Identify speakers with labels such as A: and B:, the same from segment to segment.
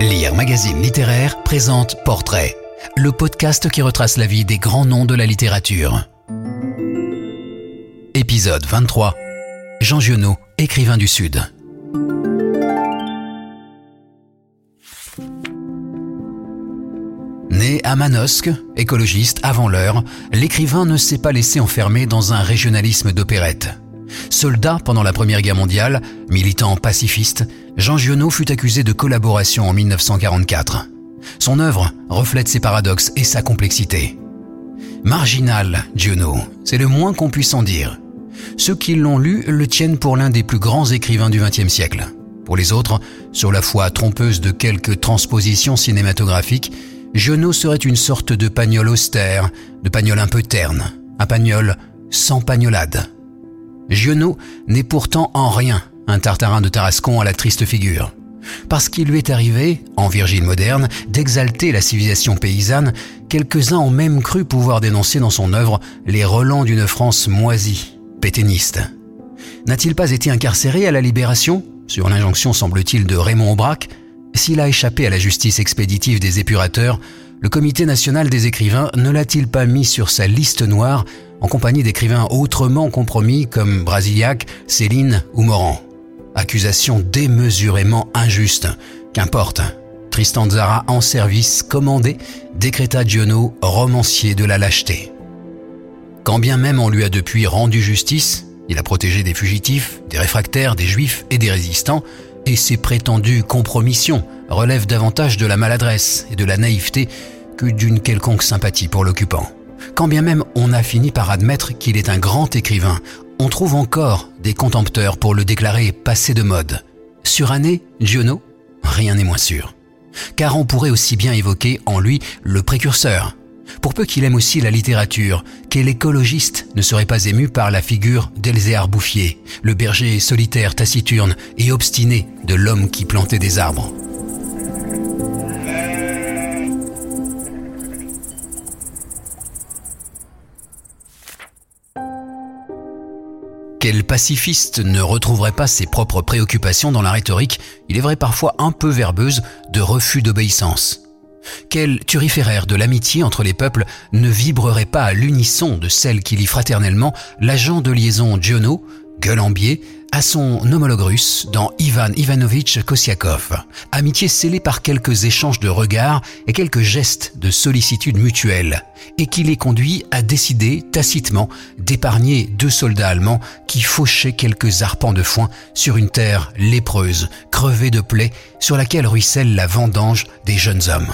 A: Lire Magazine Littéraire présente Portrait, le podcast qui retrace la vie des grands noms de la littérature. Épisode 23. Jean Giono, écrivain du Sud. Né à Manosque, écologiste avant l'heure, l'écrivain ne s'est pas laissé enfermer dans un régionalisme d'opérette. Soldat pendant la Première Guerre mondiale, militant pacifiste, Jean Giono fut accusé de collaboration en 1944. Son œuvre reflète ses paradoxes et sa complexité. Marginal, Giono, c'est le moins qu'on puisse en dire. Ceux qui l'ont lu le tiennent pour l'un des plus grands écrivains du XXe siècle. Pour les autres, sur la foi trompeuse de quelques transpositions cinématographiques, Giono serait une sorte de pagnol austère, de pagnol un peu terne, un pagnol sans pagnolade. Giono n'est pourtant en rien un tartarin de Tarascon à la triste figure. Parce qu'il lui est arrivé, en Virgile moderne, d'exalter la civilisation paysanne, quelques-uns ont même cru pouvoir dénoncer dans son œuvre les relents d'une France moisie, pétainiste. N'a-t-il pas été incarcéré à la Libération, sur l'injonction semble-t-il de Raymond Aubrac S'il a échappé à la justice expéditive des épurateurs, le Comité national des écrivains ne l'a-t-il pas mis sur sa liste noire en compagnie d'écrivains autrement compromis comme Brasillac, Céline ou Morand. Accusation démesurément injuste. Qu'importe. Tristan Zara en service commandé décréta Giono romancier de la lâcheté. Quand bien même on lui a depuis rendu justice, il a protégé des fugitifs, des réfractaires, des juifs et des résistants, et ses prétendues compromissions relèvent davantage de la maladresse et de la naïveté que d'une quelconque sympathie pour l'occupant. Quand bien même on a fini par admettre qu'il est un grand écrivain, on trouve encore des contempteurs pour le déclarer passé de mode. Suranné, Giono Rien n'est moins sûr. Car on pourrait aussi bien évoquer en lui le précurseur. Pour peu qu'il aime aussi la littérature, quel écologiste ne serait pas ému par la figure d'Elzéar Bouffier, le berger solitaire, taciturne et obstiné de l'homme qui plantait des arbres? Quel pacifiste ne retrouverait pas ses propres préoccupations dans la rhétorique, il est vrai parfois un peu verbeuse, de refus d'obéissance. Quel turiféraire de l'amitié entre les peuples ne vibrerait pas à l'unisson de celle qui lit fraternellement l'agent de liaison Giono, gueule à son homologue russe dans Ivan Ivanovitch Kosiakov. Amitié scellée par quelques échanges de regards et quelques gestes de sollicitude mutuelle, et qui les conduit à décider tacitement d'épargner deux soldats allemands qui fauchaient quelques arpents de foin sur une terre lépreuse, crevée de plaies, sur laquelle ruisselle la vendange des jeunes hommes.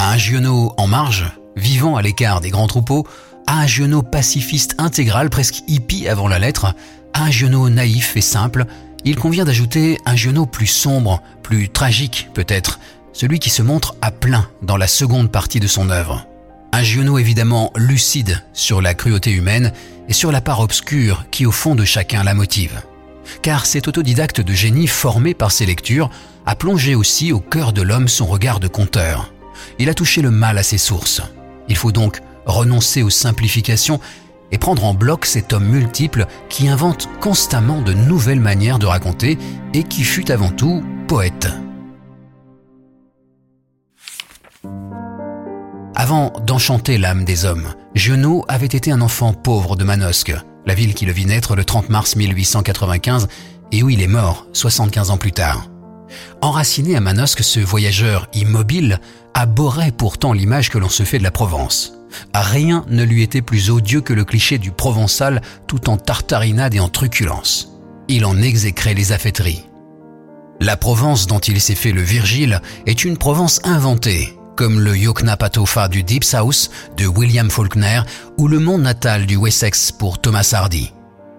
A: un Giono en marge, vivant à l'écart des grands troupeaux, un Giono pacifiste intégral, presque hippie avant la lettre, un Giono naïf et simple, il convient d'ajouter un Giono plus sombre, plus tragique peut-être, celui qui se montre à plein dans la seconde partie de son œuvre. Un Giono évidemment lucide sur la cruauté humaine et sur la part obscure qui au fond de chacun la motive. Car cet autodidacte de génie formé par ses lectures a plongé aussi au cœur de l'homme son regard de conteur. Il a touché le mal à ses sources. Il faut donc renoncer aux simplifications et prendre en bloc cet homme multiple qui invente constamment de nouvelles manières de raconter et qui fut avant tout poète. Avant d'enchanter l'âme des hommes, Giono avait été un enfant pauvre de Manosque, la ville qui le vit naître le 30 mars 1895 et où il est mort 75 ans plus tard. Enraciné à Manosque, ce voyageur immobile abhorrait pourtant l'image que l'on se fait de la Provence. Rien ne lui était plus odieux que le cliché du provençal tout en tartarinade et en truculence. Il en exécrait les affaîtries. La Provence dont il s'est fait le Virgile est une Provence inventée, comme le Yoknapatopha du Deep South de William Faulkner ou le monde natal du Wessex pour Thomas Hardy.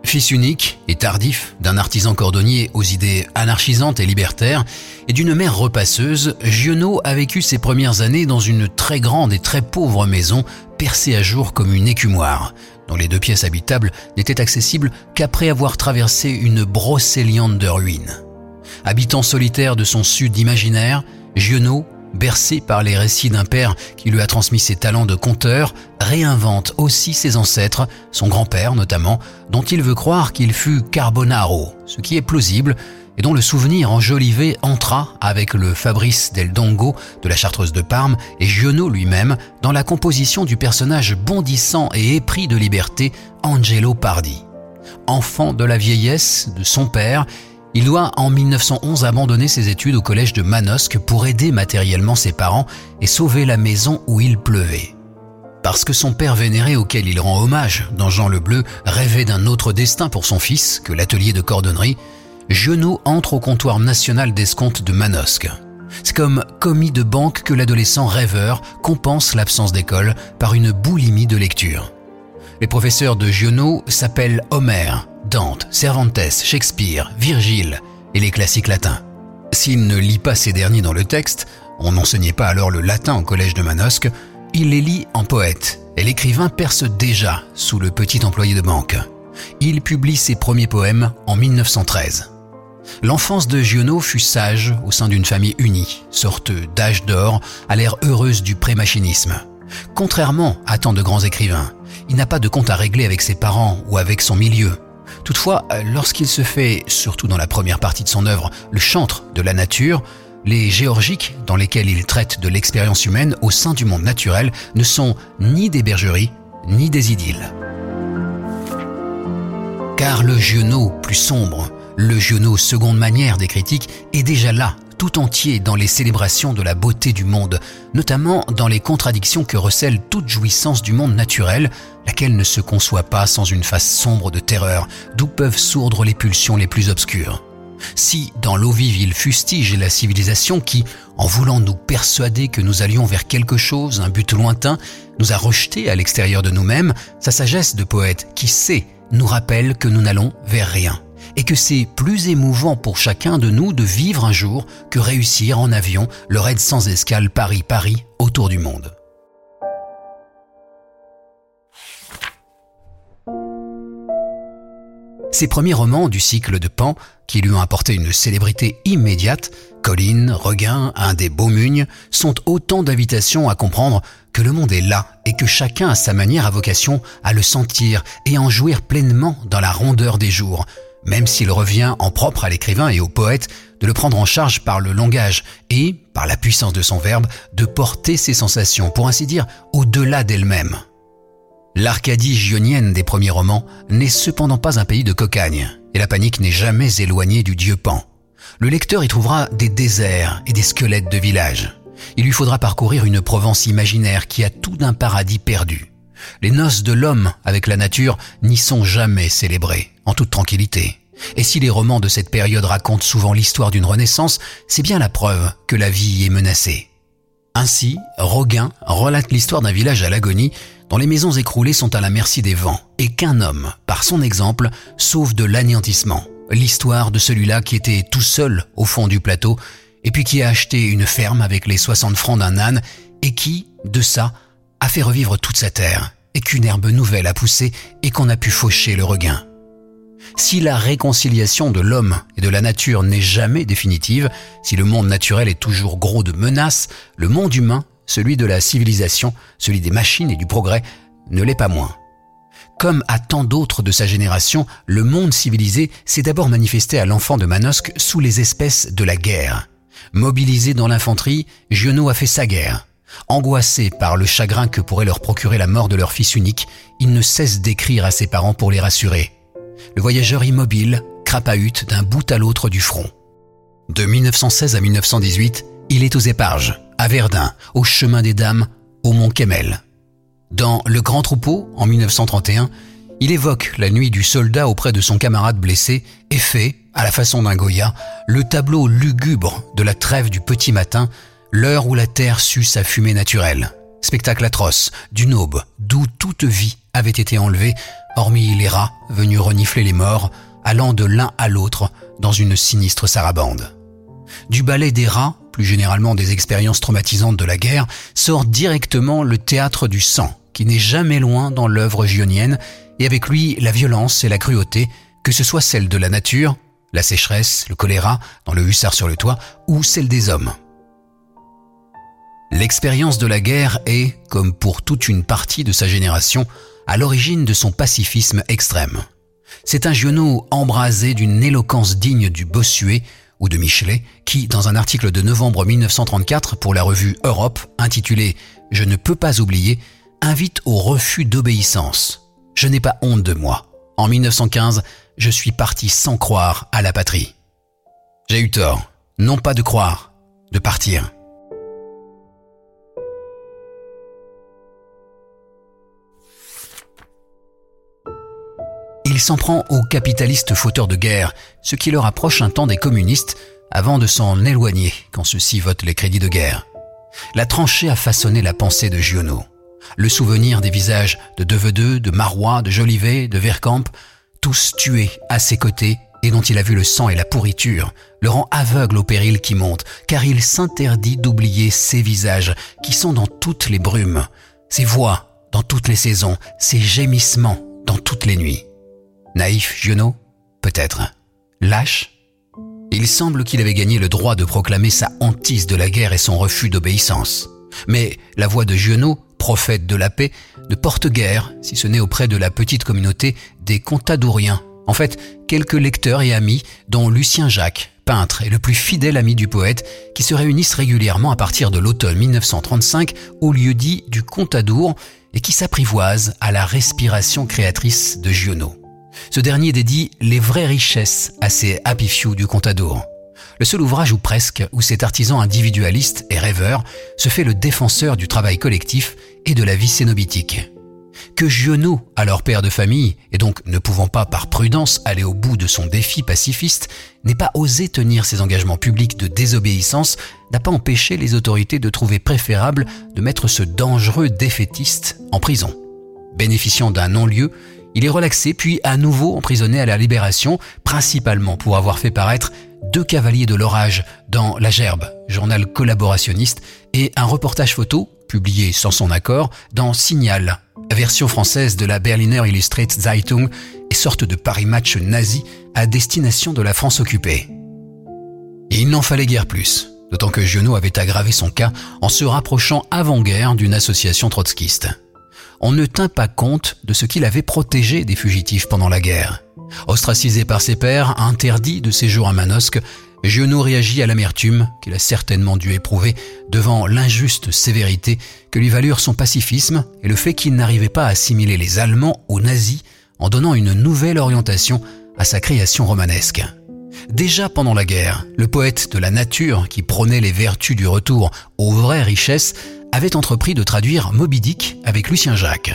A: Fils unique et tardif d'un artisan cordonnier aux idées anarchisantes et libertaires et d'une mère repasseuse, Giono a vécu ses premières années dans une très grande et très pauvre maison percée à jour comme une écumoire, dont les deux pièces habitables n'étaient accessibles qu'après avoir traversé une brocéliande de ruines. Habitant solitaire de son sud imaginaire, Giono bercé par les récits d'un père qui lui a transmis ses talents de conteur, réinvente aussi ses ancêtres, son grand-père notamment, dont il veut croire qu'il fut Carbonaro, ce qui est plausible, et dont le souvenir enjolivé entra avec le Fabrice del Dongo de la Chartreuse de Parme et Giono lui-même dans la composition du personnage bondissant et épris de liberté Angelo Pardi. Enfant de la vieillesse de son père, il doit en 1911 abandonner ses études au collège de Manosque pour aider matériellement ses parents et sauver la maison où il pleuvait. Parce que son père vénéré auquel il rend hommage dans Jean le Bleu rêvait d'un autre destin pour son fils que l'atelier de cordonnerie, Genot entre au comptoir national d'escompte de Manosque. C'est comme commis de banque que l'adolescent rêveur compense l'absence d'école par une boulimie de lecture. Les professeurs de Giono s'appellent Homère, Dante, Cervantes, Shakespeare, Virgile et les classiques latins. S'il ne lit pas ces derniers dans le texte, on n'enseignait pas alors le latin au collège de Manosque, il les lit en poète et l'écrivain perce déjà sous le petit employé de banque. Il publie ses premiers poèmes en 1913. L'enfance de Giono fut sage au sein d'une famille unie, sorte d'âge d'or à l'ère heureuse du pré-machinisme. Contrairement à tant de grands écrivains, il n'a pas de compte à régler avec ses parents ou avec son milieu. Toutefois, lorsqu'il se fait, surtout dans la première partie de son œuvre, le chantre de la nature, les géorgiques, dans lesquels il traite de l'expérience humaine au sein du monde naturel, ne sont ni des bergeries, ni des idylles. Car le Giono plus sombre, le Giono seconde manière des critiques est déjà là, tout entier dans les célébrations de la beauté du monde, notamment dans les contradictions que recèle toute jouissance du monde naturel, laquelle ne se conçoit pas sans une face sombre de terreur, d'où peuvent sourdre les pulsions les plus obscures. Si, dans l'eau vive, il fustige la civilisation qui, en voulant nous persuader que nous allions vers quelque chose, un but lointain, nous a rejetés à l'extérieur de nous-mêmes, sa sagesse de poète qui sait nous rappelle que nous n'allons vers rien et que c'est plus émouvant pour chacun de nous de vivre un jour que réussir en avion le raid sans escale Paris-Paris autour du monde. Ses premiers romans du cycle de Pan, qui lui ont apporté une célébrité immédiate, Colline, Regain, Un des Beaumugnes, sont autant d'invitations à comprendre que le monde est là et que chacun à sa manière a vocation à le sentir et en jouir pleinement dans la rondeur des jours, même s'il revient en propre à l'écrivain et au poète de le prendre en charge par le langage et, par la puissance de son verbe, de porter ses sensations, pour ainsi dire, au-delà d'elles-mêmes. L'Arcadie gionienne des premiers romans n'est cependant pas un pays de cocagne, et la panique n'est jamais éloignée du dieu Pan. Le lecteur y trouvera des déserts et des squelettes de villages. Il lui faudra parcourir une Provence imaginaire qui a tout d'un paradis perdu. Les noces de l'homme avec la nature n'y sont jamais célébrées, en toute tranquillité. Et si les romans de cette période racontent souvent l'histoire d'une renaissance, c'est bien la preuve que la vie est menacée. Ainsi, Roguin relate l'histoire d'un village à l'agonie dont les maisons écroulées sont à la merci des vents et qu'un homme, par son exemple, sauve de l'anéantissement. L'histoire de celui-là qui était tout seul au fond du plateau et puis qui a acheté une ferme avec les 60 francs d'un âne et qui, de ça, a fait revivre toute sa terre et qu'une herbe nouvelle a poussé et qu'on a pu faucher le regain. Si la réconciliation de l'homme et de la nature n'est jamais définitive, si le monde naturel est toujours gros de menaces, le monde humain, celui de la civilisation, celui des machines et du progrès, ne l'est pas moins. Comme à tant d'autres de sa génération, le monde civilisé s'est d'abord manifesté à l'enfant de Manosque sous les espèces de la guerre. Mobilisé dans l'infanterie, Giono a fait sa guerre. Angoissés par le chagrin que pourrait leur procurer la mort de leur fils unique, il ne cesse d'écrire à ses parents pour les rassurer. Le voyageur immobile crapahute d'un bout à l'autre du front. De 1916 à 1918, il est aux Éparges, à Verdun, au chemin des Dames, au Mont Kemmel. Dans Le Grand Troupeau, en 1931, il évoque la nuit du soldat auprès de son camarade blessé et fait, à la façon d'un Goya, le tableau lugubre de la trêve du petit matin L'heure où la terre sut sa fumée naturelle. Spectacle atroce, d'une aube, d'où toute vie avait été enlevée, hormis les rats venus renifler les morts, allant de l'un à l'autre dans une sinistre sarabande. Du ballet des rats, plus généralement des expériences traumatisantes de la guerre, sort directement le théâtre du sang, qui n'est jamais loin dans l'œuvre gionienne, et avec lui la violence et la cruauté, que ce soit celle de la nature, la sécheresse, le choléra, dans le hussard sur le toit, ou celle des hommes. L'expérience de la guerre est, comme pour toute une partie de sa génération, à l'origine de son pacifisme extrême. C'est un Giono embrasé d'une éloquence digne du Bossuet ou de Michelet, qui, dans un article de novembre 1934 pour la revue Europe, intitulé Je ne peux pas oublier, invite au refus d'obéissance. Je n'ai pas honte de moi. En 1915, je suis parti sans croire à la patrie. J'ai eu tort, non pas de croire, de partir. Il s'en prend aux capitalistes fauteurs de guerre, ce qui leur approche un temps des communistes, avant de s'en éloigner quand ceux-ci votent les crédits de guerre. La tranchée a façonné la pensée de Giono. Le souvenir des visages de Devedeux, de Marois, de Jolivet, de Vercamp, tous tués à ses côtés et dont il a vu le sang et la pourriture, le rend aveugle au péril qui monte, car il s'interdit d'oublier ces visages qui sont dans toutes les brumes, ces voix dans toutes les saisons, ces gémissements dans toutes les nuits. Naïf, Giono Peut-être. Lâche Il semble qu'il avait gagné le droit de proclamer sa hantise de la guerre et son refus d'obéissance. Mais la voix de Giono, prophète de la paix, ne porte guère, si ce n'est auprès de la petite communauté des Contadouriens en fait, quelques lecteurs et amis, dont Lucien Jacques, peintre et le plus fidèle ami du poète, qui se réunissent régulièrement à partir de l'automne 1935 au lieu dit du Contadour et qui s'apprivoisent à la respiration créatrice de Giono. Ce dernier dédie les vraies richesses à ces happy few du Contadour. Le seul ouvrage ou presque où cet artisan individualiste et rêveur se fait le défenseur du travail collectif et de la vie cénobitique que Giono, alors père de famille, et donc ne pouvant pas par prudence aller au bout de son défi pacifiste, n'ait pas osé tenir ses engagements publics de désobéissance, n'a pas empêché les autorités de trouver préférable de mettre ce dangereux défaitiste en prison. Bénéficiant d'un non-lieu, il est relaxé puis à nouveau emprisonné à la libération, principalement pour avoir fait paraître deux cavaliers de l'orage dans La Gerbe, journal collaborationniste, et un reportage photo, publié sans son accord, dans Signal, version française de la Berliner Illustrated Zeitung et sorte de Paris Match nazi à destination de la France occupée. Et il n'en fallait guère plus, d'autant que Giono avait aggravé son cas en se rapprochant avant-guerre d'une association trotskiste. On ne tint pas compte de ce qu'il avait protégé des fugitifs pendant la guerre. Ostracisé par ses pairs, interdit de séjour à Manosque, Giono réagit à l'amertume qu'il a certainement dû éprouver devant l'injuste sévérité que lui valurent son pacifisme et le fait qu'il n'arrivait pas à assimiler les Allemands aux nazis en donnant une nouvelle orientation à sa création romanesque. Déjà pendant la guerre, le poète de la nature qui prônait les vertus du retour aux vraies richesses avait entrepris de traduire Moby Dick avec Lucien Jacques.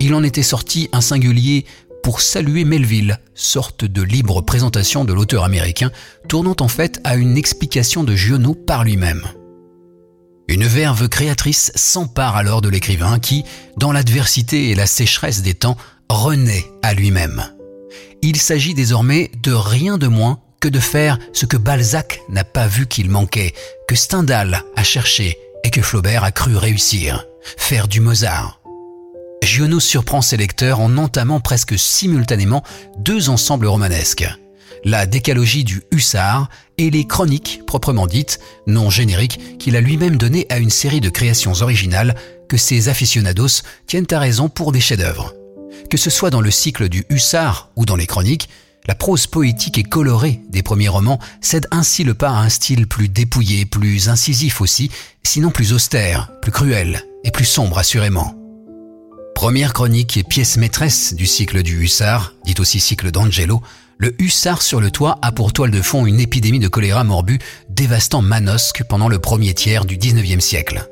A: Il en était sorti un singulier pour saluer Melville, sorte de libre présentation de l'auteur américain, tournant en fait à une explication de Giono par lui-même. Une verve créatrice s'empare alors de l'écrivain qui, dans l'adversité et la sécheresse des temps, renaît à lui-même. Il s'agit désormais de rien de moins que de faire ce que Balzac n'a pas vu qu'il manquait, que Stendhal a cherché et que Flaubert a cru réussir, faire du Mozart. Giono surprend ses lecteurs en entamant presque simultanément deux ensembles romanesques. La décalogie du hussard et les chroniques proprement dites, non génériques, qu'il a lui-même donné à une série de créations originales que ses aficionados tiennent à raison pour des chefs-d'œuvre. Que ce soit dans le cycle du hussard ou dans les chroniques, la prose poétique et colorée des premiers romans cède ainsi le pas à un style plus dépouillé, plus incisif aussi, sinon plus austère, plus cruel et plus sombre assurément. Première chronique et pièce maîtresse du cycle du Hussard, dit aussi cycle d'Angelo, le Hussard sur le toit a pour toile de fond une épidémie de choléra morbu dévastant Manosque pendant le premier tiers du 19e siècle.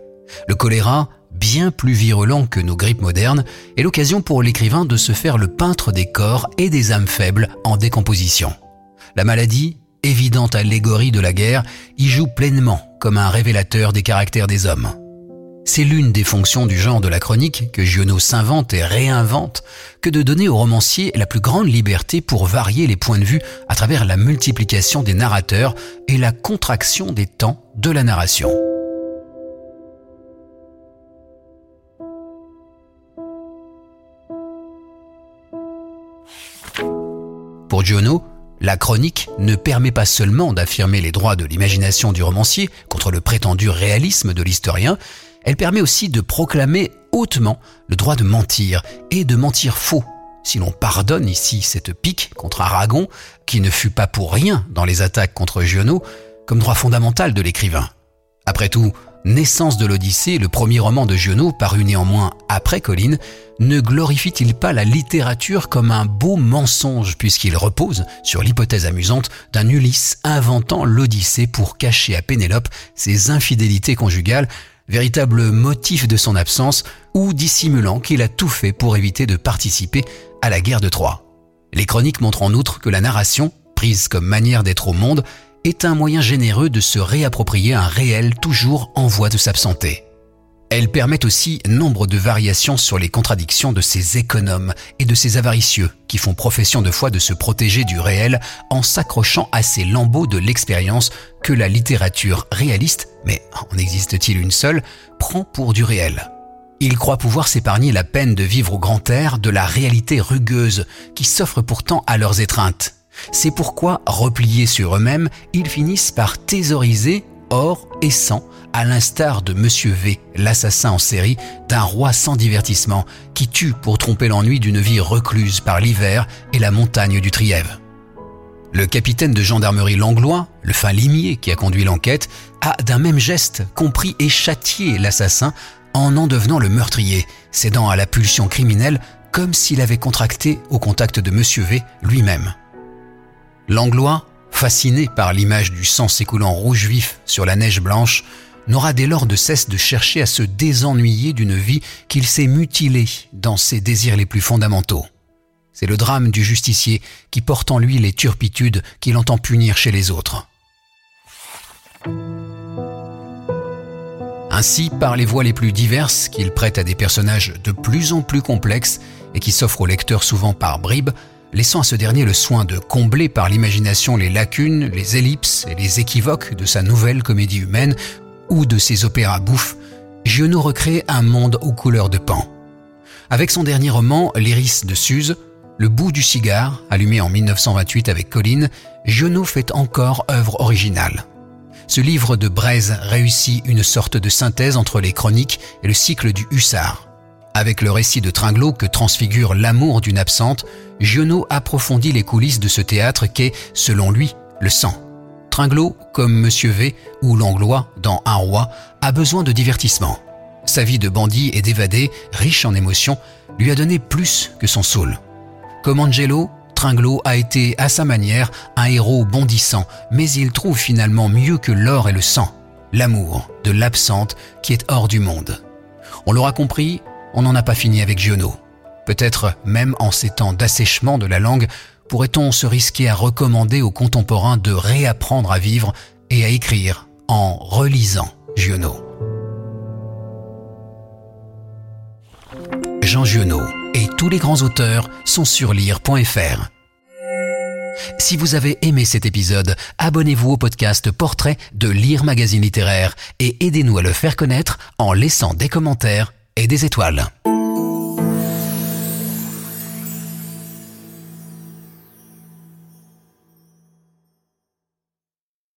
A: Le choléra, bien plus virulent que nos grippes modernes, est l'occasion pour l'écrivain de se faire le peintre des corps et des âmes faibles en décomposition. La maladie, évidente allégorie de la guerre, y joue pleinement comme un révélateur des caractères des hommes. C'est l'une des fonctions du genre de la chronique que Giono s'invente et réinvente que de donner au romancier la plus grande liberté pour varier les points de vue à travers la multiplication des narrateurs et la contraction des temps de la narration. Giono, la chronique ne permet pas seulement d'affirmer les droits de l'imagination du romancier contre le prétendu réalisme de l'historien, elle permet aussi de proclamer hautement le droit de mentir et de mentir faux, si l'on pardonne ici cette pique contre Aragon, qui ne fut pas pour rien dans les attaques contre Giono, comme droit fondamental de l'écrivain. Après tout, Naissance de l'Odyssée, le premier roman de Giono, paru néanmoins après Colline, ne glorifie-t-il pas la littérature comme un beau mensonge puisqu'il repose sur l'hypothèse amusante d'un Ulysse inventant l'Odyssée pour cacher à Pénélope ses infidélités conjugales, véritable motif de son absence, ou dissimulant qu'il a tout fait pour éviter de participer à la guerre de Troie. Les chroniques montrent en outre que la narration, prise comme manière d'être au monde, est un moyen généreux de se réapproprier un réel toujours en voie de s'absenter. Elle permet aussi nombre de variations sur les contradictions de ces économes et de ces avaricieux qui font profession de foi de se protéger du réel en s'accrochant à ces lambeaux de l'expérience que la littérature réaliste, mais en existe-t-il une seule, prend pour du réel. Ils croient pouvoir s'épargner la peine de vivre au grand air de la réalité rugueuse qui s'offre pourtant à leurs étreintes. C'est pourquoi, repliés sur eux-mêmes, ils finissent par thésauriser or et sang, à l'instar de Monsieur V, l'assassin en série d'un roi sans divertissement, qui tue pour tromper l'ennui d'une vie recluse par l'hiver et la montagne du Trièves. Le capitaine de gendarmerie Langlois, le fin limier qui a conduit l'enquête, a d'un même geste compris et châtié l'assassin en en devenant le meurtrier, cédant à la pulsion criminelle comme s'il avait contracté au contact de Monsieur V lui-même. Langlois, fasciné par l'image du sang s'écoulant rouge vif sur la neige blanche, n'aura dès lors de cesse de chercher à se désennuyer d'une vie qu'il s'est mutilée dans ses désirs les plus fondamentaux. C'est le drame du justicier qui porte en lui les turpitudes qu'il entend punir chez les autres. Ainsi, par les voies les plus diverses qu'il prête à des personnages de plus en plus complexes et qui s'offrent au lecteur souvent par bribes, laissant à ce dernier le soin de combler par l'imagination les lacunes, les ellipses et les équivoques de sa nouvelle comédie humaine ou de ses opéras bouffes, Giono recrée un monde aux couleurs de pan. Avec son dernier roman, L'iris de Suse, Le bout du cigare, allumé en 1928 avec Colline, Giono fait encore œuvre originale. Ce livre de Braise réussit une sorte de synthèse entre les chroniques et le cycle du Hussard. Avec le récit de Tringlot que transfigure l'amour d'une absente, Giono approfondit les coulisses de ce théâtre qu'est, selon lui, le sang. Tringlot, comme Monsieur V ou Langlois dans Un roi, a besoin de divertissement. Sa vie de bandit et d'évadé, riche en émotions, lui a donné plus que son soul. Comme Angelo, Tringlot a été, à sa manière, un héros bondissant, mais il trouve finalement mieux que l'or et le sang, l'amour de l'absente qui est hors du monde. On l'aura compris, on n'en a pas fini avec Giono. Peut-être même en ces temps d'assèchement de la langue, pourrait-on se risquer à recommander aux contemporains de réapprendre à vivre et à écrire en relisant Giono. Jean Giono et tous les grands auteurs sont sur lire.fr. Si vous avez aimé cet épisode, abonnez-vous au podcast Portrait de Lire Magazine Littéraire et aidez-nous à le faire connaître en laissant des commentaires et des étoiles.